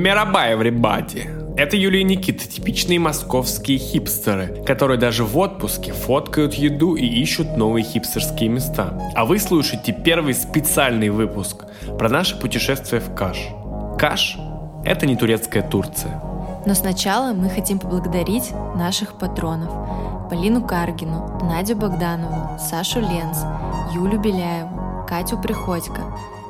Мирабай, everybody! Это Юлия и Никита, типичные московские хипстеры, которые даже в отпуске фоткают еду и ищут новые хипстерские места. А вы слушаете первый специальный выпуск про наше путешествие в Каш. Каш – это не турецкая Турция. Но сначала мы хотим поблагодарить наших патронов. Полину Каргину, Надю Богданову, Сашу Ленц, Юлю Беляеву, Катю Приходько,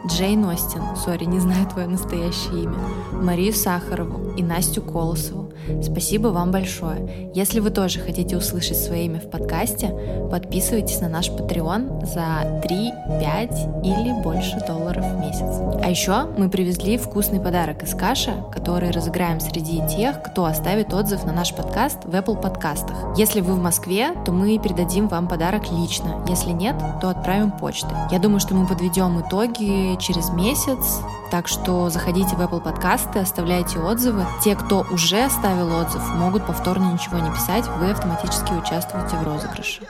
Джейн Остин, сори, не знаю твое настоящее имя, Марию Сахарову и Настю Колосову. Спасибо вам большое. Если вы тоже хотите услышать свое имя в подкасте, подписывайтесь на наш Patreon за 3, 5 или больше долларов в месяц. А еще мы привезли вкусный подарок из Каша, который разыграем среди тех, кто оставит отзыв на наш подкаст в Apple подкастах. Если вы в Москве, то мы передадим вам подарок лично. Если нет, то отправим почтой. Я думаю, что мы подведем итоги через месяц, так что заходите в Apple подкасты, оставляйте отзывы. Те, кто уже оставил отзыв, могут повторно ничего не писать, вы автоматически участвуете в розыгрыше.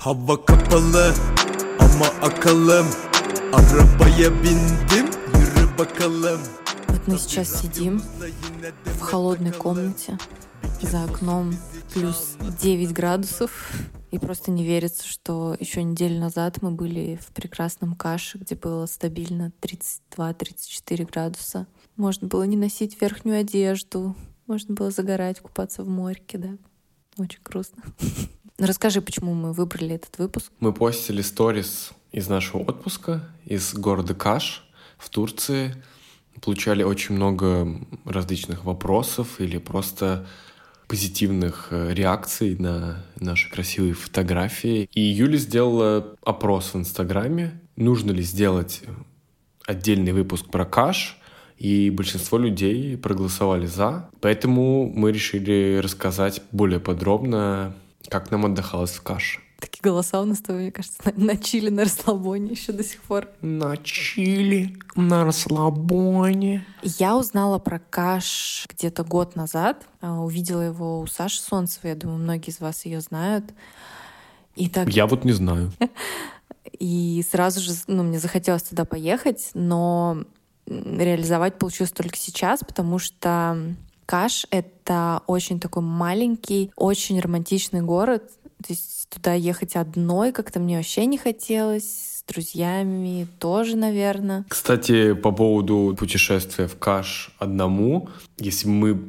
Hava kapalı ama akalım Arabaya bindim yürü bakalım Вот мы сейчас сидим в холодной комнате, за окном плюс 9 градусов, и просто не верится, что еще неделю назад мы были в прекрасном каше, где было стабильно 32-34 градуса. Можно было не носить верхнюю одежду, можно было загорать, купаться в морьке, да. Очень грустно. Расскажи, почему мы выбрали этот выпуск. Мы постили сторис из нашего отпуска, из города Каш в Турции. Получали очень много различных вопросов или просто позитивных э, реакций на наши красивые фотографии. И Юля сделала опрос в Инстаграме, нужно ли сделать отдельный выпуск про каш, и большинство людей проголосовали за. Поэтому мы решили рассказать более подробно, как нам отдыхалось в каше. Такие голоса у нас, то, мне кажется, на, на чили, на расслабоне еще до сих пор. На чили, на расслабоне. Я узнала про каш где-то год назад. А, Увидела его у Саши Солнцевой. Я думаю, многие из вас ее знают. И так Я вот не знаю. И сразу же ну, мне захотелось туда поехать, но реализовать получилось только сейчас, потому что Каш — это очень такой маленький, очень романтичный город. То есть туда ехать одной как-то мне вообще не хотелось, с друзьями тоже, наверное. Кстати, по поводу путешествия в Каш одному, если мы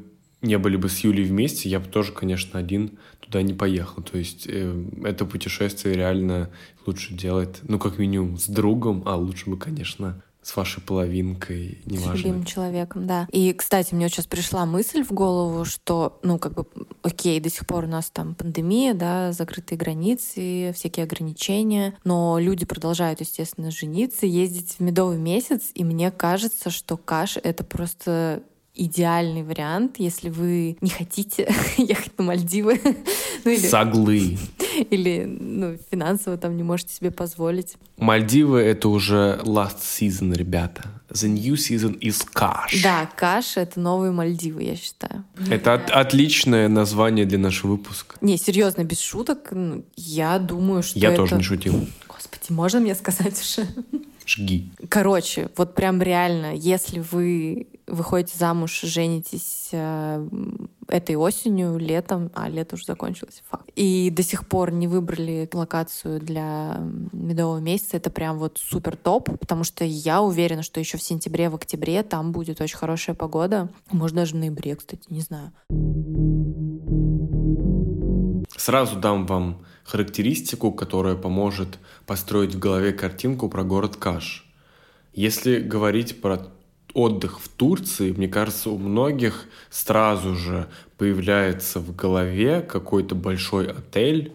не были бы с Юлей вместе, я бы тоже, конечно, один туда не поехал. То есть э, это путешествие реально лучше делать, ну, как минимум, с другом, а лучше бы, конечно, с вашей половинкой, С неважно. любимым человеком, да. И, кстати, мне вот сейчас пришла мысль в голову, что, ну, как бы, окей, до сих пор у нас там пандемия, да, закрытые границы, всякие ограничения, но люди продолжают, естественно, жениться, ездить в медовый месяц, и мне кажется, что каш — это просто идеальный вариант, если вы не хотите ехать на Мальдивы, ну или, Соглы. или ну, финансово там не можете себе позволить. Мальдивы — это уже last season, ребята. The new season is Каш. Да, каш — это новые Мальдивы, я считаю. Это от- отличное название для нашего выпуска. Не, серьезно, без шуток, ну, я думаю, что Я это... тоже не шутил. Господи, можно мне сказать уже? Жги. Короче, вот прям реально, если вы выходите замуж, женитесь э, этой осенью, летом, а лето уже закончилось, факт, и до сих пор не выбрали локацию для медового месяца, это прям вот супер топ, потому что я уверена, что еще в сентябре, в октябре там будет очень хорошая погода, может даже в ноябре, кстати, не знаю. Сразу дам вам характеристику, которая поможет построить в голове картинку про город Каш. Если говорить про отдых в Турции, мне кажется, у многих сразу же появляется в голове какой-то большой отель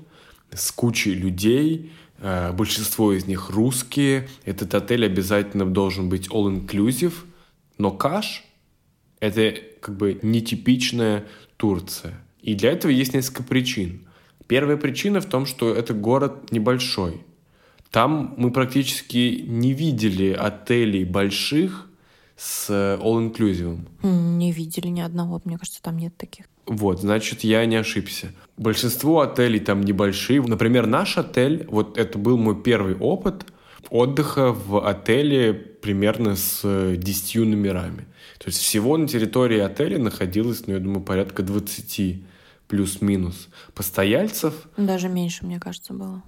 с кучей людей, э, большинство из них русские. Этот отель обязательно должен быть all-inclusive, но Каш — это как бы нетипичная Турция. И для этого есть несколько причин. Первая причина в том, что это город небольшой. Там мы практически не видели отелей больших с э, all-inclusive. Не видели ни одного, мне кажется, там нет таких. Вот, значит, я не ошибся. Большинство отелей там небольшие. Например, наш отель, вот это был мой первый опыт, отдыха в отеле примерно с 10 номерами. То есть всего на территории отеля находилось, ну, я думаю, порядка 20 плюс-минус постояльцев. Даже меньше, мне кажется, было.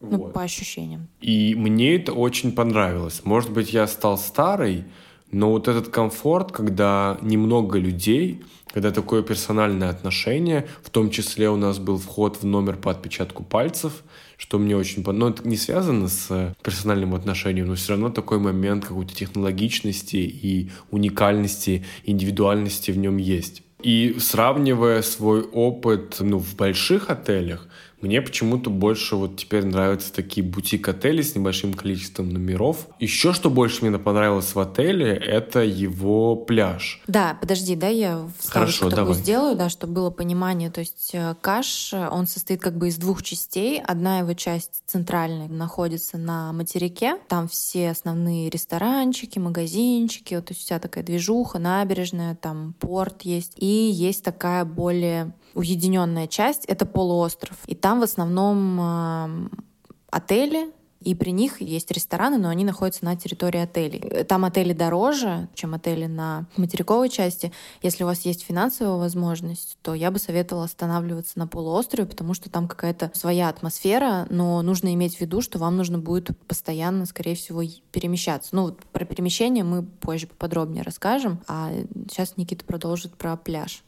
Ну, Вот. по ощущениям. И мне это очень понравилось. Может быть, я стал старый, но вот этот комфорт, когда немного людей, когда такое персональное отношение, в том числе у нас был вход в номер по отпечатку пальцев, что мне очень понравилось. Но это не связано с персональным отношением, но все равно такой момент какой-то технологичности и уникальности, индивидуальности в нем есть. И сравнивая свой опыт ну, в больших отелях, мне почему-то больше вот теперь нравятся такие бутик-отели с небольшим количеством номеров. Еще что больше мне понравилось в отеле, это его пляж. Да, подожди, да, я Хорошо, такую сделаю, да, чтобы было понимание. То есть э, каш, э, он состоит как бы из двух частей. Одна его часть центральная находится на материке. Там все основные ресторанчики, магазинчики, вот, то есть вся такая движуха, набережная, там порт есть. И есть такая более уединенная часть, это полуостров. И там в основном э, отели, и при них есть рестораны, но они находятся на территории отелей. Там отели дороже, чем отели на материковой части. Если у вас есть финансовая возможность, то я бы советовала останавливаться на полуострове, потому что там какая-то своя атмосфера, но нужно иметь в виду, что вам нужно будет постоянно, скорее всего, перемещаться. Ну, вот про перемещение мы позже поподробнее расскажем, а сейчас Никита продолжит про пляж.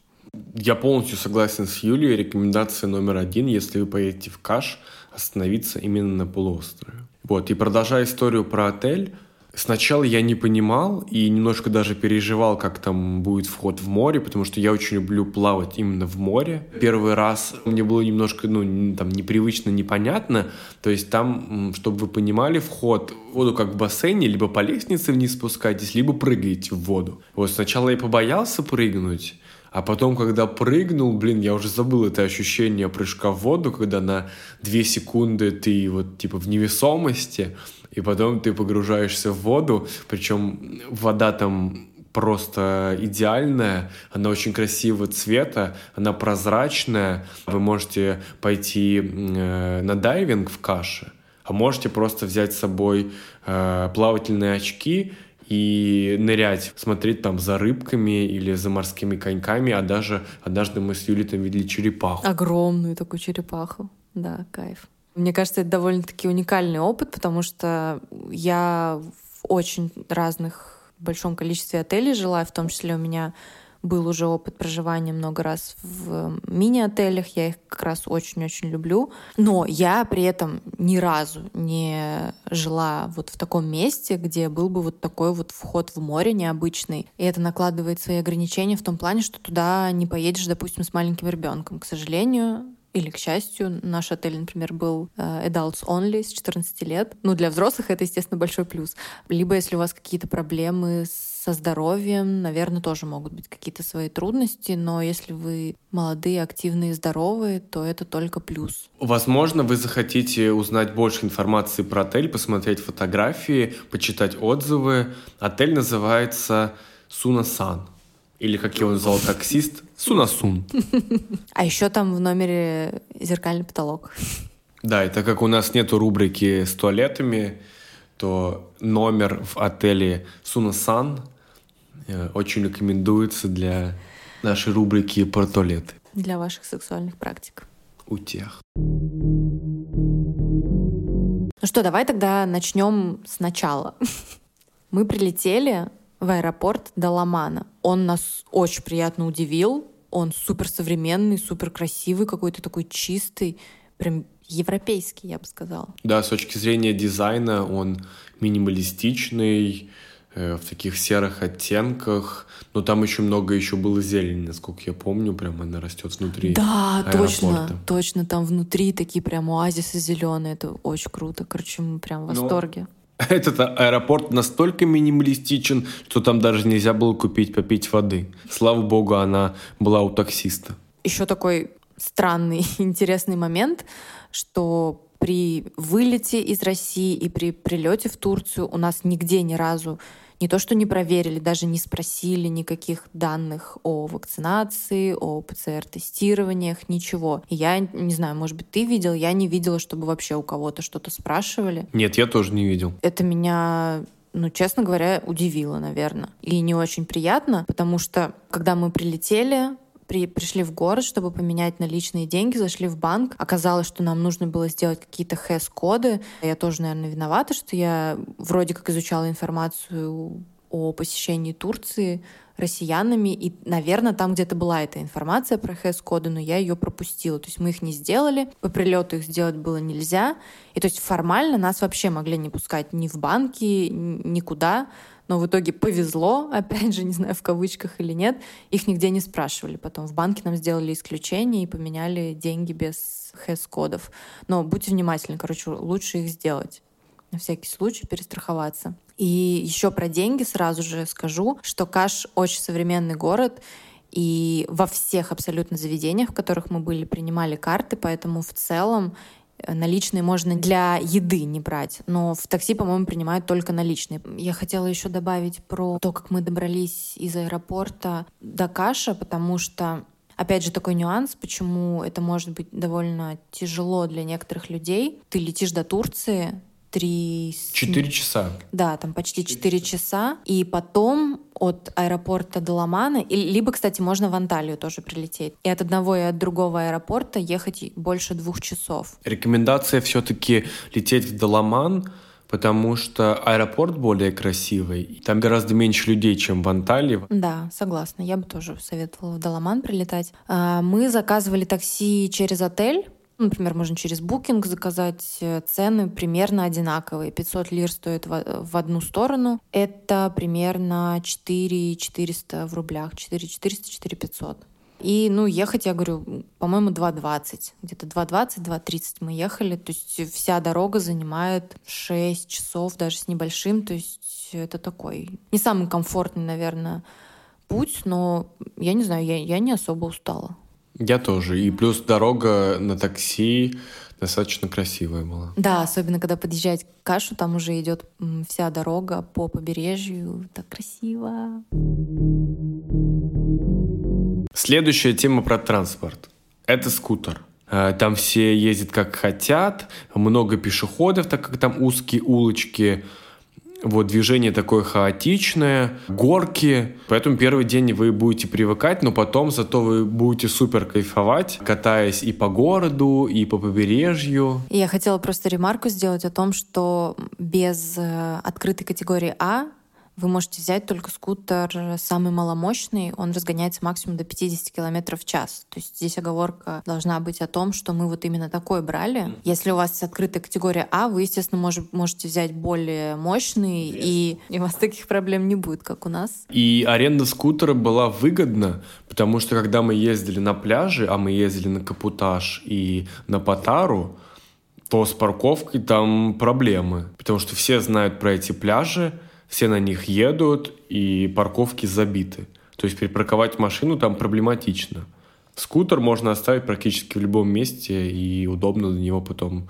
Я полностью согласен с Юлией. Рекомендация номер один, если вы поедете в Каш, остановиться именно на полуострове. Вот, и продолжая историю про отель, Сначала я не понимал и немножко даже переживал, как там будет вход в море, потому что я очень люблю плавать именно в море. Первый раз мне было немножко, ну, там, непривычно, непонятно. То есть там, чтобы вы понимали, вход в воду как в бассейне, либо по лестнице вниз спускаетесь, либо прыгаете в воду. Вот сначала я побоялся прыгнуть, а потом, когда прыгнул, блин, я уже забыл это ощущение прыжка в воду, когда на две секунды ты вот типа в невесомости, и потом ты погружаешься в воду, причем вода там просто идеальная, она очень красивого цвета, она прозрачная, вы можете пойти э, на дайвинг в каше, а можете просто взять с собой э, плавательные очки и нырять, смотреть там за рыбками или за морскими коньками, а даже однажды мы с Юлей там видели черепаху. Огромную такую черепаху. Да, кайф. Мне кажется, это довольно-таки уникальный опыт, потому что я в очень разных большом количестве отелей жила, в том числе у меня был уже опыт проживания много раз в мини-отелях, я их как раз очень-очень люблю. Но я при этом ни разу не жила вот в таком месте, где был бы вот такой вот вход в море необычный. И это накладывает свои ограничения в том плане, что туда не поедешь, допустим, с маленьким ребенком. К сожалению, или, к счастью, наш отель, например, был э, adults only с 14 лет. Ну, для взрослых это, естественно, большой плюс. Либо, если у вас какие-то проблемы со здоровьем, наверное, тоже могут быть какие-то свои трудности, но если вы молодые, активные, здоровые, то это только плюс. Возможно, вы захотите узнать больше информации про отель, посмотреть фотографии, почитать отзывы. Отель называется Сунасан. Или, как его назвал таксист, Сунасун. А еще там в номере зеркальный потолок. Да, и так как у нас нету рубрики с туалетами, то номер в отеле Сунасан очень рекомендуется для нашей рубрики про туалеты. Для ваших сексуальных практик. Утех. Ну что, давай тогда начнем сначала. Мы прилетели в аэропорт Даламана. Он нас очень приятно удивил. Он супер современный, супер красивый, какой-то такой чистый, прям европейский, я бы сказала. Да, с точки зрения дизайна он минималистичный, э, в таких серых оттенках, но там еще много еще было зелени, насколько я помню, прям она растет внутри. Да, точно, аэропорта. точно. Там внутри такие прям оазисы зеленые. Это очень круто. Короче, мы прям в Ну, восторге. Этот а- аэропорт настолько минималистичен, что там даже нельзя было купить попить воды. Слава богу, она была у таксиста. Еще такой странный, интересный момент, что при вылете из России и при прилете в Турцию у нас нигде ни разу не то что не проверили, даже не спросили никаких данных о вакцинации, о ПЦР-тестированиях, ничего. И я не знаю, может быть, ты видел, я не видела, чтобы вообще у кого-то что-то спрашивали. Нет, я тоже не видел. Это меня ну, честно говоря, удивило, наверное. И не очень приятно, потому что, когда мы прилетели, при, пришли в город, чтобы поменять наличные деньги, зашли в банк. Оказалось, что нам нужно было сделать какие-то хэс-коды. Я тоже, наверное, виновата, что я вроде как изучала информацию о посещении Турции россиянами, и, наверное, там где-то была эта информация про хэс-коды, но я ее пропустила. То есть мы их не сделали, по прилету их сделать было нельзя. И то есть формально нас вообще могли не пускать ни в банки, никуда но в итоге повезло, опять же, не знаю, в кавычках или нет, их нигде не спрашивали. Потом в банке нам сделали исключение и поменяли деньги без хэс-кодов. Но будьте внимательны, короче, лучше их сделать на всякий случай перестраховаться. И еще про деньги сразу же скажу, что Каш очень современный город, и во всех абсолютно заведениях, в которых мы были, принимали карты, поэтому в целом наличные можно для еды не брать, но в такси, по-моему, принимают только наличные. Я хотела еще добавить про то, как мы добрались из аэропорта до Каша, потому что Опять же, такой нюанс, почему это может быть довольно тяжело для некоторых людей. Ты летишь до Турции, три... Четыре часа. Да, там почти четыре часа. И потом от аэропорта до Ламана, либо, кстати, можно в Анталию тоже прилететь. И от одного и от другого аэропорта ехать больше двух часов. Рекомендация все-таки лететь в Даламан, потому что аэропорт более красивый. Там гораздо меньше людей, чем в Анталии. Да, согласна. Я бы тоже советовала в Даламан прилетать. А, мы заказывали такси через отель, Например, можно через Booking заказать. Э, цены примерно одинаковые. 500 лир стоит в одну сторону. Это примерно 4 400 в рублях. 4 400, 4 500. И, ну, ехать, я говорю, по-моему, 2.20. Где-то 2.20, 2.30 мы ехали. То есть вся дорога занимает 6 часов, даже с небольшим. То есть это такой не самый комфортный, наверное, путь, но я не знаю, я, я не особо устала. Я тоже. И плюс дорога на такси достаточно красивая была. Да, особенно когда подъезжать к Кашу, там уже идет вся дорога по побережью. Так красиво. Следующая тема про транспорт. Это скутер. Э, там все ездят как хотят, много пешеходов, так как там узкие улочки. Вот движение такое хаотичное, горки. Поэтому первый день вы будете привыкать, но потом зато вы будете супер кайфовать, катаясь и по городу, и по побережью. Я хотела просто ремарку сделать о том, что без э, открытой категории А вы можете взять только скутер самый маломощный, он разгоняется максимум до 50 км в час. То есть здесь оговорка должна быть о том, что мы вот именно такой брали. Если у вас открытая категория А, вы, естественно, мож, можете взять более мощный, и, и у вас таких проблем не будет, как у нас. И аренда скутера была выгодна, потому что когда мы ездили на пляже, а мы ездили на Капутаж и на Патару, то с парковкой там проблемы, потому что все знают про эти пляжи, все на них едут, и парковки забиты. То есть припарковать машину там проблематично. Скутер можно оставить практически в любом месте, и удобно до него потом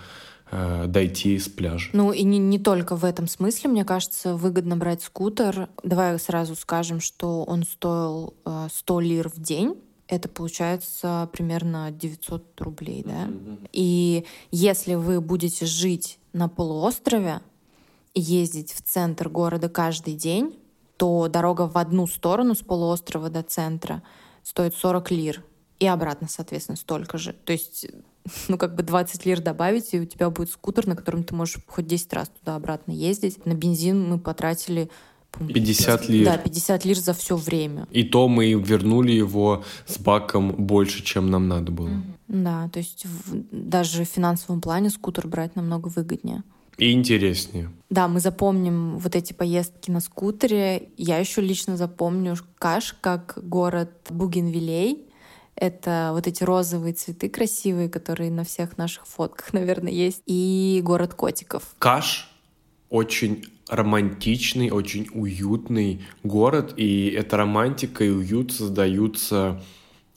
э, дойти с пляжа. Ну и не, не только в этом смысле, мне кажется, выгодно брать скутер. Давай сразу скажем, что он стоил э, 100 лир в день. Это получается примерно 900 рублей, да? Mm-hmm. И если вы будете жить на полуострове, ездить в центр города каждый день, то дорога в одну сторону с полуострова до центра стоит 40 лир. И обратно, соответственно, столько же. То есть, ну, как бы 20 лир добавить, и у тебя будет скутер, на котором ты можешь хоть 10 раз туда-обратно ездить. На бензин мы потратили 50 лир. Да, 50 лир за все время. И то мы вернули его с баком больше, чем нам надо было. Да, то есть в, даже в финансовом плане скутер брать намного выгоднее. И интереснее. Да, мы запомним вот эти поездки на скутере. Я еще лично запомню Каш как город Бугенвилей. Это вот эти розовые цветы красивые, которые на всех наших фотках, наверное, есть. И город котиков. Каш очень романтичный, очень уютный город, и эта романтика и уют создаются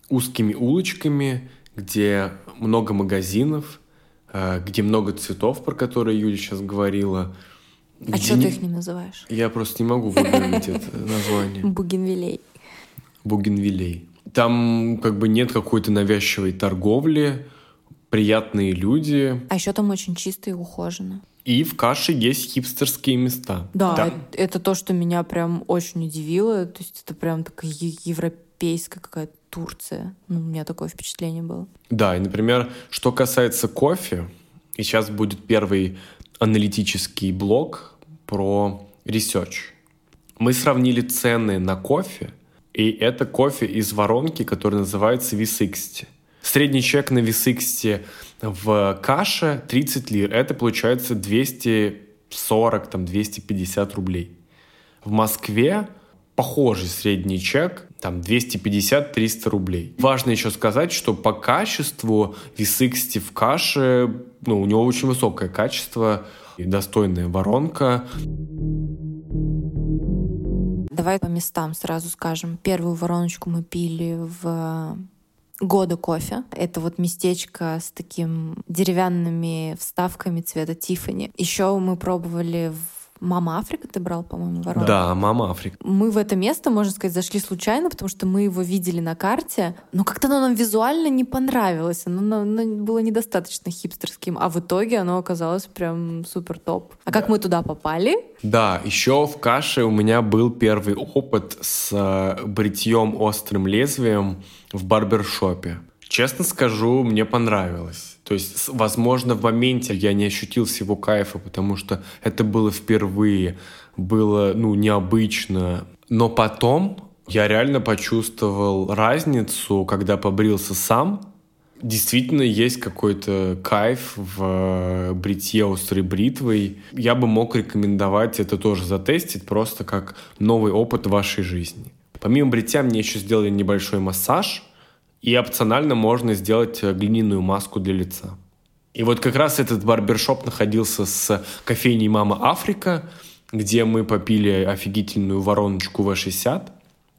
узкими улочками, где много магазинов, где много цветов, про которые Юля сейчас говорила, А Где что ты их не называешь? Я просто не могу выговорить это название. Бугенвилей. Бугенвилей. Там как бы нет какой-то навязчивой торговли, приятные люди. А еще там очень чисто и ухоженно. И в каше есть хипстерские места. Да, Там- это, то, что меня прям очень удивило. То есть это прям такая е- европейская какая-то Турция. Ну, у меня такое впечатление было. Да, и, например, что касается кофе, и сейчас будет первый аналитический блок про research. Мы сравнили цены на кофе, и это кофе из воронки, который называется V60. Средний чек на V60 в каше 30 лир. Это получается 240, там, 250 рублей. В Москве похожий средний чек, там 250-300 рублей. Важно еще сказать, что по качеству V60 в каше, ну, у него очень высокое качество и достойная воронка. Давай по местам сразу скажем. Первую вороночку мы пили в года кофе. Это вот местечко с таким деревянными вставками цвета Тифани. Еще мы пробовали в Мама Африка ты брал, по-моему, воронку. Да, мама Африка. Мы в это место, можно сказать, зашли случайно, потому что мы его видели на карте, но как-то оно нам визуально не понравилось. Оно, оно было недостаточно хипстерским, а в итоге оно оказалось прям супер топ. А как мы туда попали? Да, еще в каше у меня был первый опыт с э, бритьем острым лезвием в барбершопе. Честно скажу, мне понравилось. То есть, возможно, в моменте я не ощутил всего кайфа, потому что это было впервые, было, ну, необычно. Но потом я реально почувствовал разницу, когда побрился сам, Действительно есть какой-то кайф в э, бритье острой бритвой. Я бы мог рекомендовать это тоже затестить, просто как новый опыт вашей жизни. Помимо бритья мне еще сделали небольшой массаж, и опционально можно сделать э, глиняную маску для лица. И вот как раз этот барбершоп находился с кофейней «Мама Африка», где мы попили офигительную вороночку В60.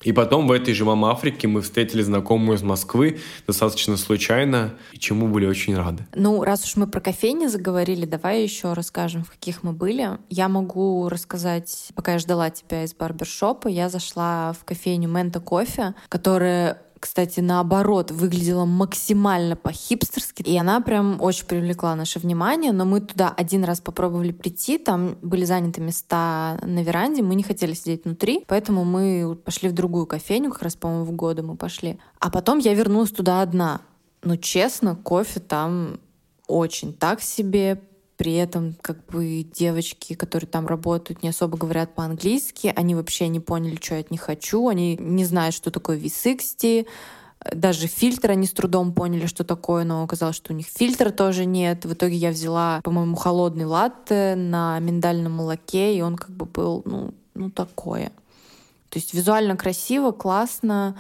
И потом в этой же «Мама Африке» мы встретили знакомую из Москвы достаточно случайно, и чему были очень рады. Ну, раз уж мы про кофейни заговорили, давай еще расскажем, в каких мы были. Я могу рассказать, пока я ждала тебя из барбершопа, я зашла в кофейню Мента Кофе, которая кстати, наоборот, выглядела максимально по-хипстерски. И она прям очень привлекла наше внимание. Но мы туда один раз попробовали прийти. Там были заняты места на веранде. Мы не хотели сидеть внутри. Поэтому мы пошли в другую кофейню. Как раз, по-моему, в годы мы пошли. А потом я вернулась туда одна. Ну, честно, кофе там очень так себе. При этом как бы девочки, которые там работают, не особо говорят по-английски. Они вообще не поняли, что я от них хочу. Они не знают, что такое V60. Даже фильтр они с трудом поняли, что такое, но оказалось, что у них фильтра тоже нет. В итоге я взяла, по-моему, холодный латте на миндальном молоке, и он как бы был, ну, ну такое. То есть визуально красиво, классно,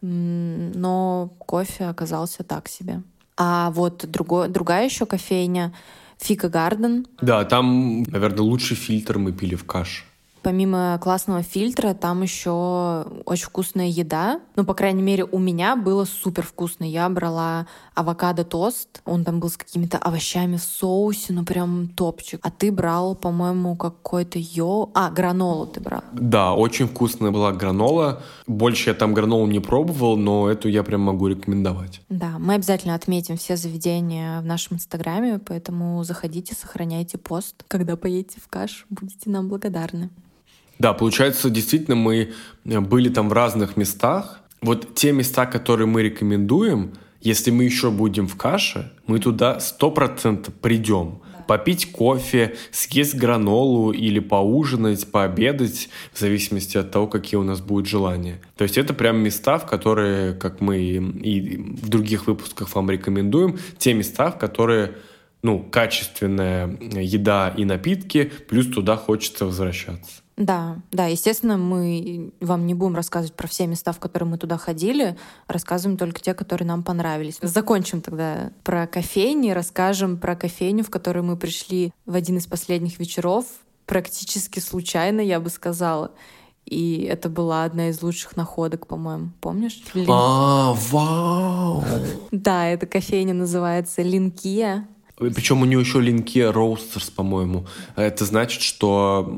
но кофе оказался так себе. А вот другой, другая еще кофейня Фика Гарден. Да, там, наверное, лучший фильтр мы пили в каше. Помимо классного фильтра, там еще очень вкусная еда. Ну, по крайней мере, у меня было супер вкусно. Я брала авокадо-тост. Он там был с какими-то овощами в соусе, ну прям топчик. А ты брал, по-моему, какой-то йо... А, гранолу ты брал. Да, очень вкусная была гранола. Больше я там гранолу не пробовал, но эту я прям могу рекомендовать. Да, мы обязательно отметим все заведения в нашем инстаграме, поэтому заходите, сохраняйте пост. Когда поедете в каш, будете нам благодарны. Да, получается, действительно, мы были там в разных местах. Вот те места, которые мы рекомендуем, если мы еще будем в каше, мы туда сто процентов придем. Попить кофе, съесть гранолу или поужинать, пообедать, в зависимости от того, какие у нас будут желания. То есть это прям места, в которые, как мы и в других выпусках вам рекомендуем, те места, в которые ну, качественная еда и напитки, плюс туда хочется возвращаться. Да, да, естественно, мы вам не будем рассказывать про все места, в которые мы туда ходили, рассказываем только те, которые нам понравились. Закончим тогда про кофейни, расскажем про кофейню, в которую мы пришли в один из последних вечеров, практически случайно, я бы сказала. И это была одна из лучших находок, по-моему. Помнишь? Лин- А, вау! Да, эта кофейня называется Линкия. Причем у нее еще линки Roasters, по-моему. Это значит, что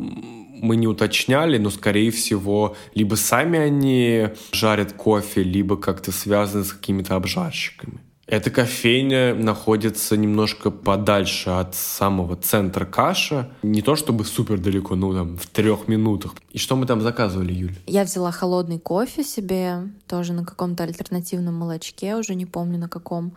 мы не уточняли, но, скорее всего, либо сами они жарят кофе, либо как-то связаны с какими-то обжарщиками. Эта кофейня находится немножко подальше от самого центра каша. Не то чтобы супер далеко, ну там в трех минутах. И что мы там заказывали, Юль? Я взяла холодный кофе себе, тоже на каком-то альтернативном молочке, уже не помню на каком.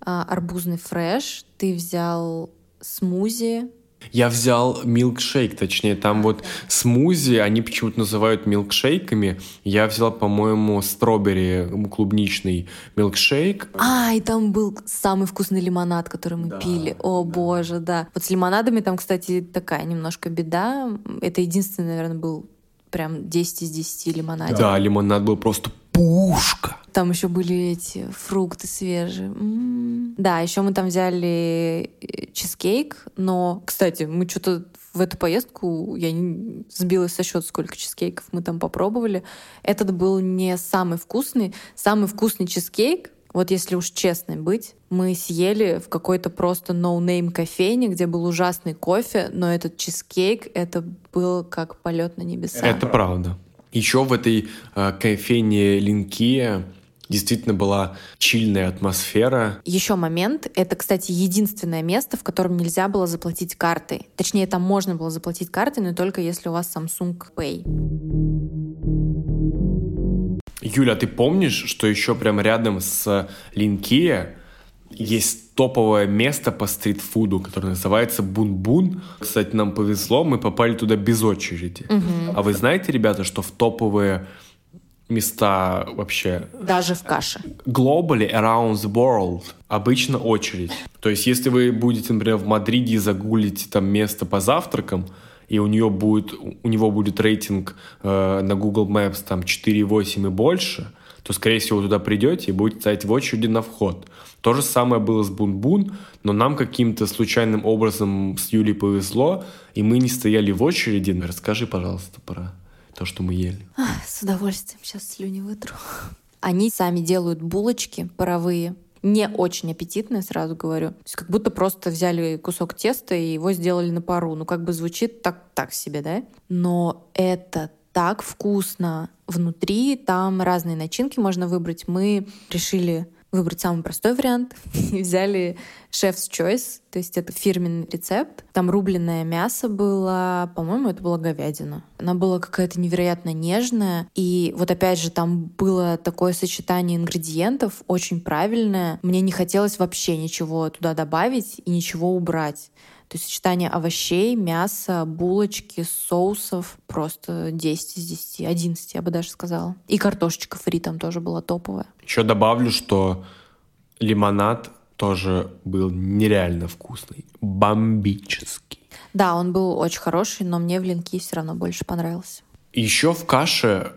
А, арбузный фреш. Ты взял смузи, я взял милкшейк, точнее, там вот смузи, они почему-то называют милкшейками. Я взял, по-моему, стробери клубничный милкшейк. А, и там был самый вкусный лимонад, который мы да, пили. О, да. боже, да. Вот с лимонадами там, кстати, такая немножко беда. Это единственный, наверное, был прям 10 из 10 лимонадов. Да, лимонад был просто пушка. Там еще были эти фрукты свежие. М-м-м. Да, еще мы там взяли э, чизкейк, но, кстати, мы что-то в эту поездку я не сбилась со счета, сколько чизкейков мы там попробовали. Этот был не самый вкусный. Самый вкусный чизкейк, вот если уж честной быть, мы съели в какой-то просто no name кофейне, где был ужасный кофе, но этот чизкейк, это был как полет на небеса. Это правда. Еще в этой э, кофейне Линкия действительно была чильная атмосфера. Еще момент. Это, кстати, единственное место, в котором нельзя было заплатить картой. Точнее, там можно было заплатить картой, но только если у вас Samsung Pay. Юля, ты помнишь, что еще прямо рядом с Линкия есть топовое место по стритфуду, которое называется Бун-Бун. Кстати, нам повезло, мы попали туда без очереди. Угу. А вы знаете, ребята, что в топовые места вообще... Даже в каше. Globally, around the world, обычно очередь. То есть, если вы будете, например, в Мадриде и загуглите там место по завтракам, и у, нее будет, у него будет рейтинг э, на Google Maps там 4,8 и больше, то, скорее всего, туда придете и будете стоять в очереди на вход. То же самое было с Бун-Бун, но нам каким-то случайным образом с Юлей повезло, и мы не стояли в очереди. Расскажи, пожалуйста, про то, что мы ели. С удовольствием сейчас слюни вытру. Они сами делают булочки паровые, не очень аппетитные, сразу говорю. То есть как будто просто взяли кусок теста и его сделали на пару. Ну, как бы звучит так, так себе, да? Но это так вкусно. Внутри там разные начинки можно выбрать. Мы решили выбрать самый простой вариант и взяли Chef's Choice, то есть это фирменный рецепт. Там рубленное мясо было, по-моему, это была говядина. Она была какая-то невероятно нежная. И вот опять же там было такое сочетание ингредиентов очень правильное. Мне не хотелось вообще ничего туда добавить и ничего убрать. То есть сочетание овощей, мяса, булочки, соусов просто 10 из 10, 11, я бы даже сказала. И картошечка фри там тоже была топовая. Еще добавлю, что лимонад тоже был нереально вкусный, бомбический. Да, он был очень хороший, но мне в линке все равно больше понравился. Еще в каше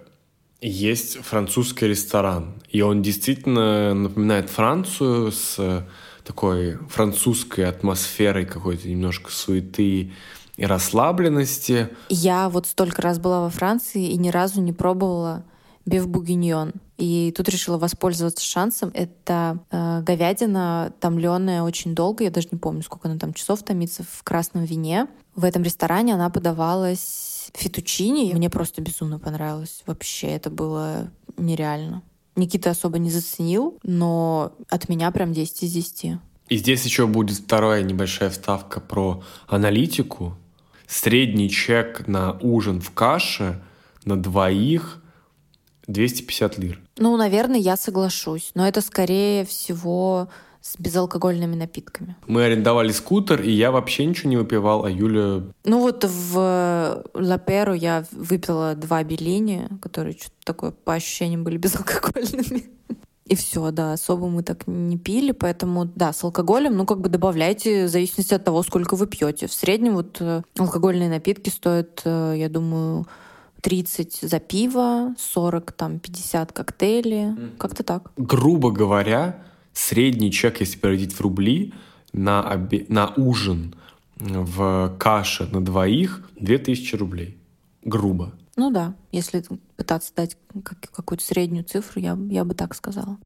есть французский ресторан, и он действительно напоминает Францию с такой французской атмосферой какой-то немножко суеты и расслабленности. Я вот столько раз была во Франции и ни разу не пробовала биф бугиньон. И тут решила воспользоваться шансом. Это э, говядина, томленая очень долго, я даже не помню, сколько она там часов томится, в красном вине. В этом ресторане она подавалась фетучини. Мне просто безумно понравилось. Вообще, это было нереально. Никита особо не заценил, но от меня прям 10 из 10. И здесь еще будет вторая небольшая вставка про аналитику. Средний чек на ужин в каше на двоих 250 лир. Ну, наверное, я соглашусь. Но это скорее всего с безалкогольными напитками. Мы арендовали скутер, и я вообще ничего не выпивал, а Юля... Ну вот в Лаперу я выпила два белини, которые что-то такое по ощущениям были безалкогольными. И все, да, особо мы так не пили, поэтому, да, с алкоголем, ну, как бы добавляйте в зависимости от того, сколько вы пьете. В среднем вот э, алкогольные напитки стоят, э, я думаю, 30 за пиво, 40, там, 50 коктейли, mm. как-то так. Грубо говоря, средний чек, если переводить в рубли, на, обе... на ужин в каше на двоих 2000 рублей. Грубо. Ну да, если пытаться дать какую-то среднюю цифру, я, я бы так сказала.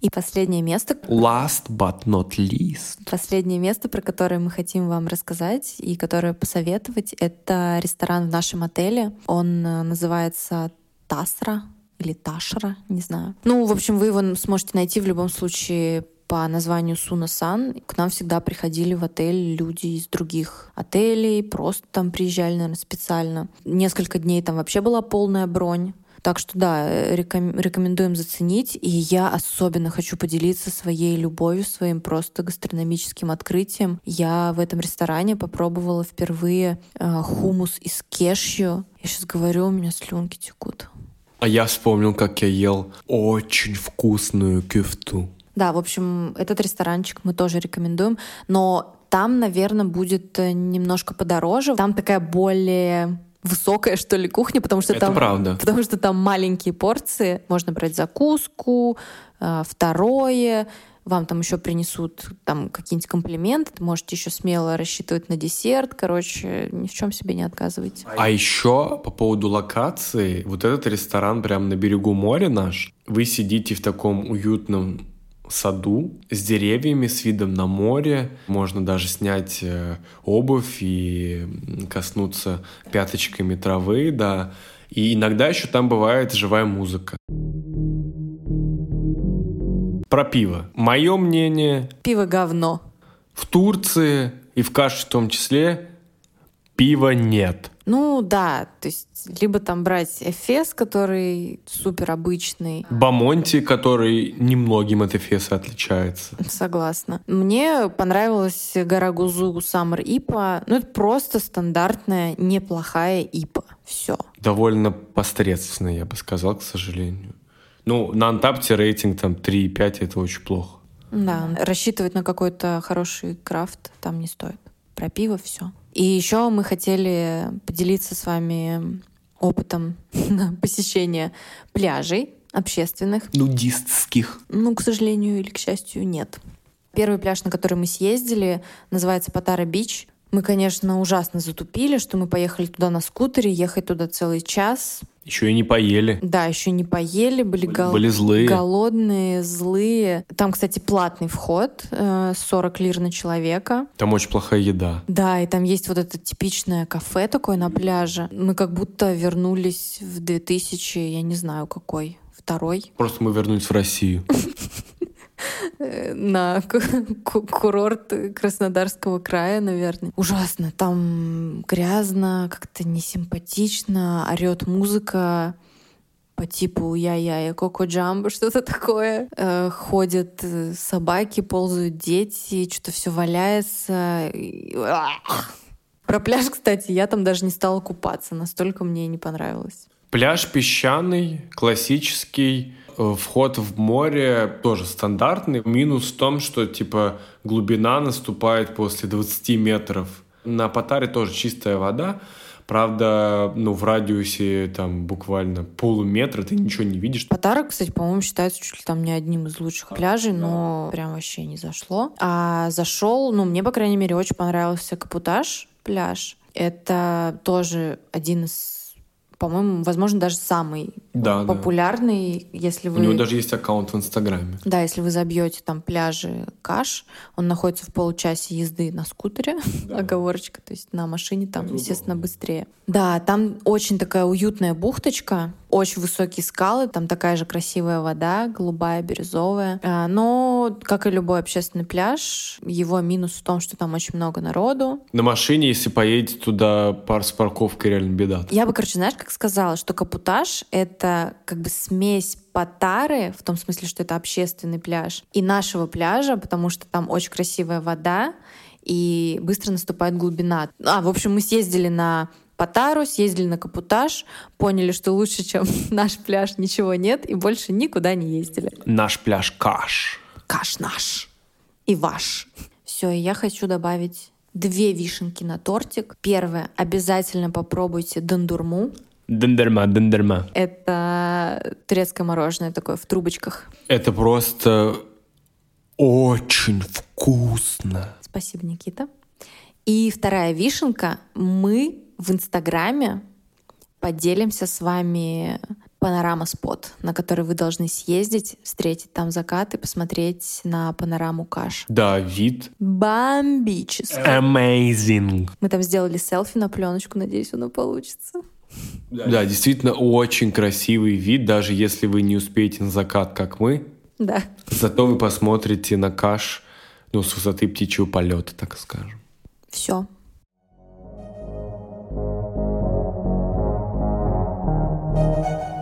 И последнее место, Last but not least. последнее место, про которое мы хотим вам рассказать и которое посоветовать, это ресторан в нашем отеле. Он э, называется Тасра или Ташра, не знаю. Ну, в общем, вы его сможете найти в любом случае по названию Суна-сан. К нам всегда приходили в отель люди из других отелей, просто там приезжали, наверное, специально. Несколько дней там вообще была полная бронь. Так что да, э, реком- рекомендуем заценить. И я особенно хочу поделиться своей любовью, своим просто гастрономическим открытием. Я в этом ресторане попробовала впервые э, хумус из кешью. Я сейчас говорю, у меня слюнки текут. А я вспомнил, как я ел очень вкусную кюфту. Да, в общем, этот ресторанчик мы тоже рекомендуем, но там, наверное, будет э, немножко подороже. Там такая более высокая, что ли, кухня, потому что Это там... правда. Потому что там маленькие порции. Можно брать закуску, э, второе. Вам там еще принесут там какие-нибудь комплименты. Можете еще смело рассчитывать на десерт. Короче, ни в чем себе не отказывайте. А еще по поводу локации, вот этот ресторан прям на берегу моря наш. Вы сидите в таком уютном саду с деревьями, с видом на море. Можно даже снять э, обувь и коснуться пяточками травы, да. И иногда еще там бывает живая музыка. Про пиво. Мое мнение, Пиво говно. в Турции и в Каше в том числе пива нет. Ну да, то есть либо там брать Эфес, который супер обычный, Бамонти, который немногим от Эфеса отличается. Согласна. Мне понравилась гора Гузу Summer Ипа. Ну, это просто стандартная, неплохая Ипа. Все. Довольно посредственно, я бы сказал, к сожалению. Ну, на Антапте рейтинг там 3,5, это очень плохо. Да, рассчитывать на какой-то хороший крафт там не стоит. Про пиво все. И еще мы хотели поделиться с вами опытом посещения пляжей общественных. Нудистских. Ну, к сожалению или к счастью, нет. Первый пляж, на который мы съездили, называется Патара Бич. Мы, конечно, ужасно затупили, что мы поехали туда на скутере, ехать туда целый час. Еще и не поели. Да, еще не поели, были, гол- Были злые. голодные, злые. Там, кстати, платный вход, э, 40 лир на человека. Там очень плохая еда. Да, и там есть вот это типичное кафе такое на пляже. Мы как будто вернулись в 2000, я не знаю какой, второй. Просто мы вернулись в Россию. на ку- ку- курорт Краснодарского края, наверное. Ужасно. Там грязно, как-то несимпатично, орет музыка по типу я-я и Коко Джамбо, что-то такое. Э, ходят э, собаки, ползают дети, что-то все валяется. Ах! Про пляж, кстати, я там даже не стала купаться, настолько мне не понравилось. Пляж песчаный, классический. Вход в море тоже стандартный. Минус в том, что типа глубина наступает после 20 метров. На Патаре тоже чистая вода. Правда, ну, в радиусе там буквально полуметра ты ничего не видишь. Патара, кстати, по-моему, считается чуть ли там не одним из лучших пляжей, но прям вообще не зашло. А зашел, ну, мне, по крайней мере, очень понравился Капутаж пляж. Это тоже один из по-моему, возможно, даже самый Да, да. популярный, если У вы... него даже есть аккаунт в Инстаграме. Да, если вы забьете там пляжи Каш, он находится в получасе езды на скутере, оговорочка, то есть на машине там, естественно, быстрее. Да, там очень такая уютная бухточка, очень высокие скалы, там такая же красивая вода, голубая, бирюзовая. А, Но, как и любой общественный пляж, его минус в том, что там очень много народу. На машине, если поедете туда, пар с парковкой реально беда. Я бы, короче, знаешь, как сказала, что Капутаж — это как бы смесь Патары, в том смысле, что это общественный пляж, и нашего пляжа, потому что там очень красивая вода, и быстро наступает глубина. А, в общем, мы съездили на Патару, съездили на Капутаж, поняли, что лучше, чем наш пляж, ничего нет, и больше никуда не ездили. Наш пляж Каш. Каш наш и ваш. Все, и я хочу добавить две вишенки на тортик. Первое, обязательно попробуйте дондурму. Дендерма, дендерма. Это турецкое мороженое такое в трубочках. Это просто очень вкусно. Спасибо, Никита. И вторая вишенка. Мы в Инстаграме поделимся с вами панорама спот, на который вы должны съездить, встретить там закат и посмотреть на панораму Каш. Да, вид. Бомбический. Amazing. Мы там сделали селфи на пленочку, надеюсь, оно получится. Да, действительно очень красивый вид, даже если вы не успеете на закат, как мы. Да. Зато вы посмотрите на Каш, ну, с высоты птичьего полета, так скажем. Все.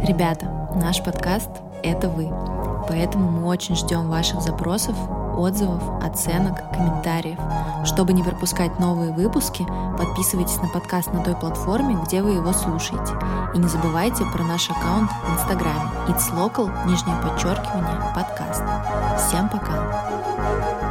Ребята, наш подкаст — это вы. Поэтому мы очень ждем ваших запросов, отзывов, оценок, комментариев. Чтобы не пропускать новые выпуски, подписывайтесь на подкаст на той платформе, где вы его слушаете. И не забывайте про наш аккаунт в Инстаграме It's Local, нижнее подчеркивание, подкаст. Всем пока!